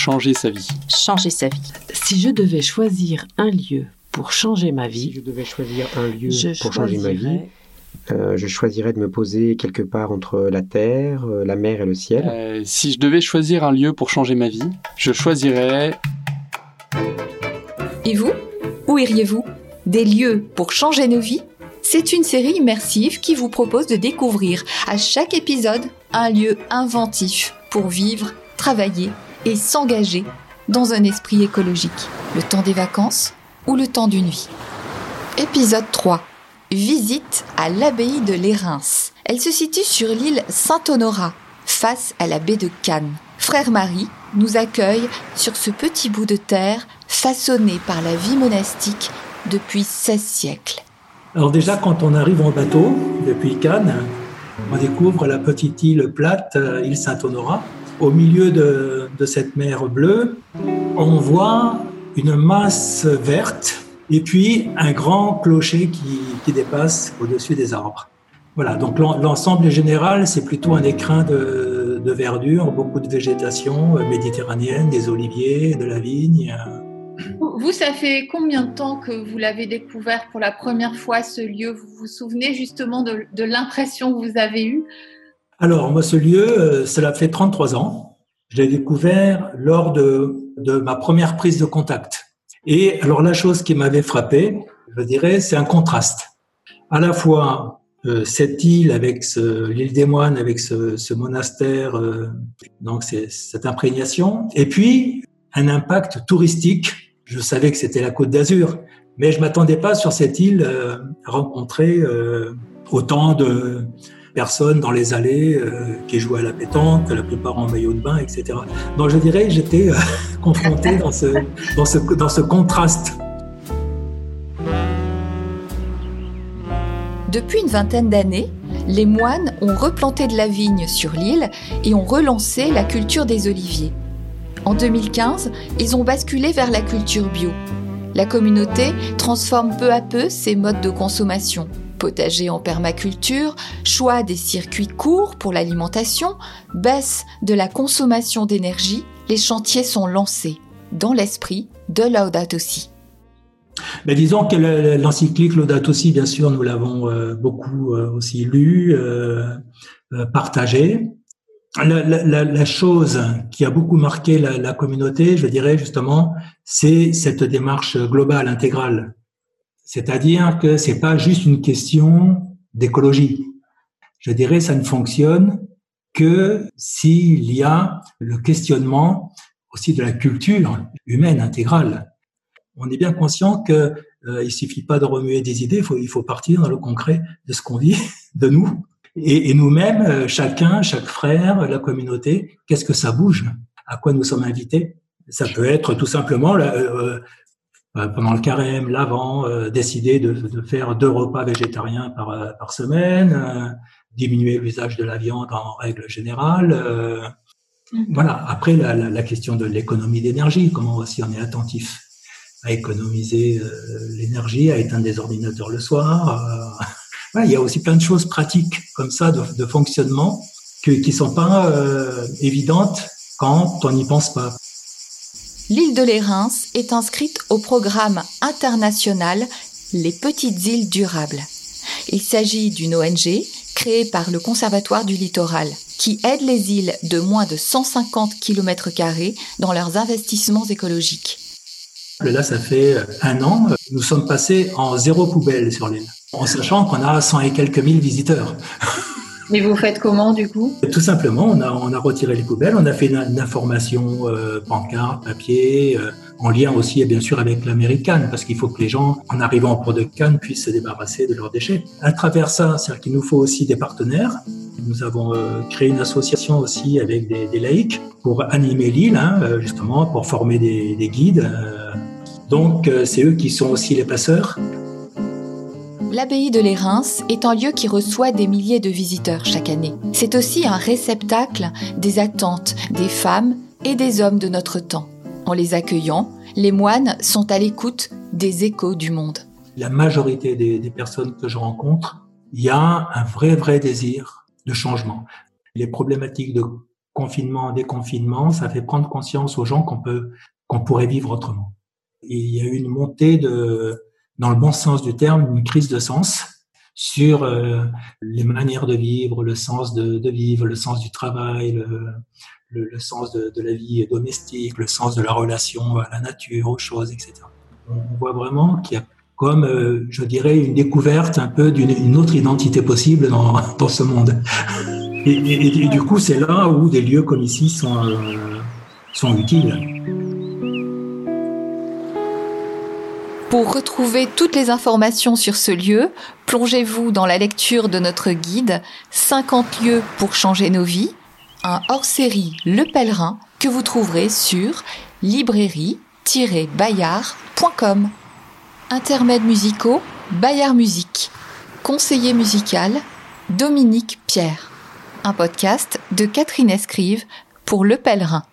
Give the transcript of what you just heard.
changer sa vie. Changer sa vie. Si je devais choisir un lieu pour changer ma vie, Si je devais choisir un lieu pour changer ma vie, choisirais- euh, je choisirais de me poser quelque part entre la terre, euh, la mer et le ciel. Euh, si je devais choisir un lieu pour changer ma vie, je choisirais Et vous? Où iriez-vous? Des lieux pour changer nos vies? C'est une série immersive qui vous propose de découvrir à chaque épisode un lieu inventif pour vivre, travailler et s'engager dans un esprit écologique. Le temps des vacances ou le temps d'une vie. Épisode 3. Visite à l'abbaye de Lérins. Elle se situe sur l'île Saint-Honorat, face à la baie de Cannes. Frère Marie nous accueille sur ce petit bout de terre façonné par la vie monastique depuis 16 siècles. Alors déjà, quand on arrive en bateau depuis Cannes, on découvre la petite île plate, euh, île Saint-Honorat. Au milieu de, cette mer bleue, on voit une masse verte et puis un grand clocher qui, dépasse au-dessus des arbres. Voilà, donc l'en- l'ensemble général, c'est plutôt un écrin de, verdure, beaucoup de végétation euh, méditerranéenne, des oliviers, de la vigne. Vous, ça fait combien de temps que vous l'avez découvert pour la première fois, ce lieu? Vous vous souvenez justement de l'impression que vous avez eue? Alors, moi, ce lieu, euh, cela fait 33 ans. Je l'ai découvert lors de, de ma première prise de contact. Et alors, la chose qui m'avait frappé, je dirais, c'est un contraste. À la fois, euh, cette île avec l'île des moines, avec ce, ce monastère, euh, donc c'est cette imprégnation, et puis un impact touristique. Je savais que c'était la Côte d'Azur, mais je m'attendais pas sur cette île euh, à rencontrer euh, autant de personnes dans les allées euh, qui jouaient à la pétanque, la plupart en maillot de bain, etc. Donc je dirais j'étais euh, confronté dans ce, dans, ce, dans ce contraste. Depuis une vingtaine d'années, les moines ont replanté de la vigne sur l'île et ont relancé la culture des oliviers. En 2015, ils ont basculé vers la culture bio. La communauté transforme peu à peu ses modes de consommation. Potager en permaculture, choix des circuits courts pour l'alimentation, baisse de la consommation d'énergie, les chantiers sont lancés, dans l'esprit de Laudato Si. Mais disons que le- l'encyclique Laudato Si, bien sûr, nous l'avons euh, beaucoup euh, aussi lu, euh, partagé. La, chose qui a beaucoup marqué la communauté, je dirais justement, c'est cette démarche globale, intégrale. C'est-à-dire que c'est pas juste une question d'écologie. Je dirais, ça ne fonctionne que s'il y a le questionnement aussi de la culture humaine intégrale on est bien conscient que euh, il suffit pas de remuer des idées, il faut, partir dans le concret de ce qu'on vit, de nous. Et, nous-mêmes, euh, chacun, chaque frère, la communauté, qu'est-ce que ça bouge? À quoi nous sommes invités? Ça peut être tout simplement euh, euh, pendant le carême, l'avant, euh, décider de, de faire deux repas végétariens par, euh, par semaine, euh, diminuer l'usage de la viande en règle générale. euh, voilà. Après, la, la, la question de l'économie d'énergie, comment aussi on est attentif à économiser euh, l'énergie, à éteindre des ordinateurs le soir. euh, voilà, il y a aussi plein de choses pratiques comme ça de, de fonctionnement que, qui sont pas euh, évidentes quand on n'y pense pas. L'île de Lérins est inscrite au programme international Les Petites Îles Durables. Il s'agit d'une ONG créée par le Conservatoire du Littoral qui aide les îles de moins de 150 km dans leurs investissements écologiques. Là, ça fait un an, nous sommes passés en zéro poubelle sur l'île, en sachant qu'on a 100 et quelques mille visiteurs. Mais vous faites comment du coup? Tout simplement, on a, retiré les poubelles, on a fait une, information euh, pancarte, papier, euh, en lien aussi bien sûr avec l'américaine, parce qu'il faut que les gens, en arrivant au port de Cannes, puissent se débarrasser de leurs déchets. À travers ça, c'est-à-dire qu'il nous faut aussi des partenaires. Nous avons euh, créé une association aussi avec des, laïcs pour animer l'île, hein, euh, justement, pour former des, des guides. donc, c'est eux qui sont aussi les passeurs. L'abbaye de Lérins est un lieu qui reçoit des milliers de visiteurs chaque année. C'est aussi un réceptacle des attentes des femmes et des hommes de notre temps. En les accueillant, les moines sont à l'écoute des échos du monde. La majorité des, personnes que je rencontre, il y a un vrai, vrai désir de changement. Les problématiques de confinement, déconfinement, ça fait prendre conscience aux gens qu'on peut, qu'on pourrait vivre autrement. Il y a eu une montée de, dans le bon sens du terme, une crise de sens sur euh, les manières de vivre, le sens de, vivre, le sens du travail, le, sens de, la vie domestique, le sens de la relation à la nature, aux choses, etc. On voit vraiment qu'il y a comme, euh, je dirais, une découverte un peu d'une autre identité possible dans, ce monde. Et, du coup, c'est là où des lieux comme ici sont, euh, sont utiles. Pour retrouver toutes les informations sur ce lieu, plongez-vous dans la lecture de notre guide 50 lieux pour changer nos vies, un hors-série Le Pèlerin que vous trouverez sur librairie-bayard.com. Intermèdes musicaux, Bayard Musique. Conseiller musical, Dominique Pierre. Un podcast de Catherine Escrive pour Le Pèlerin.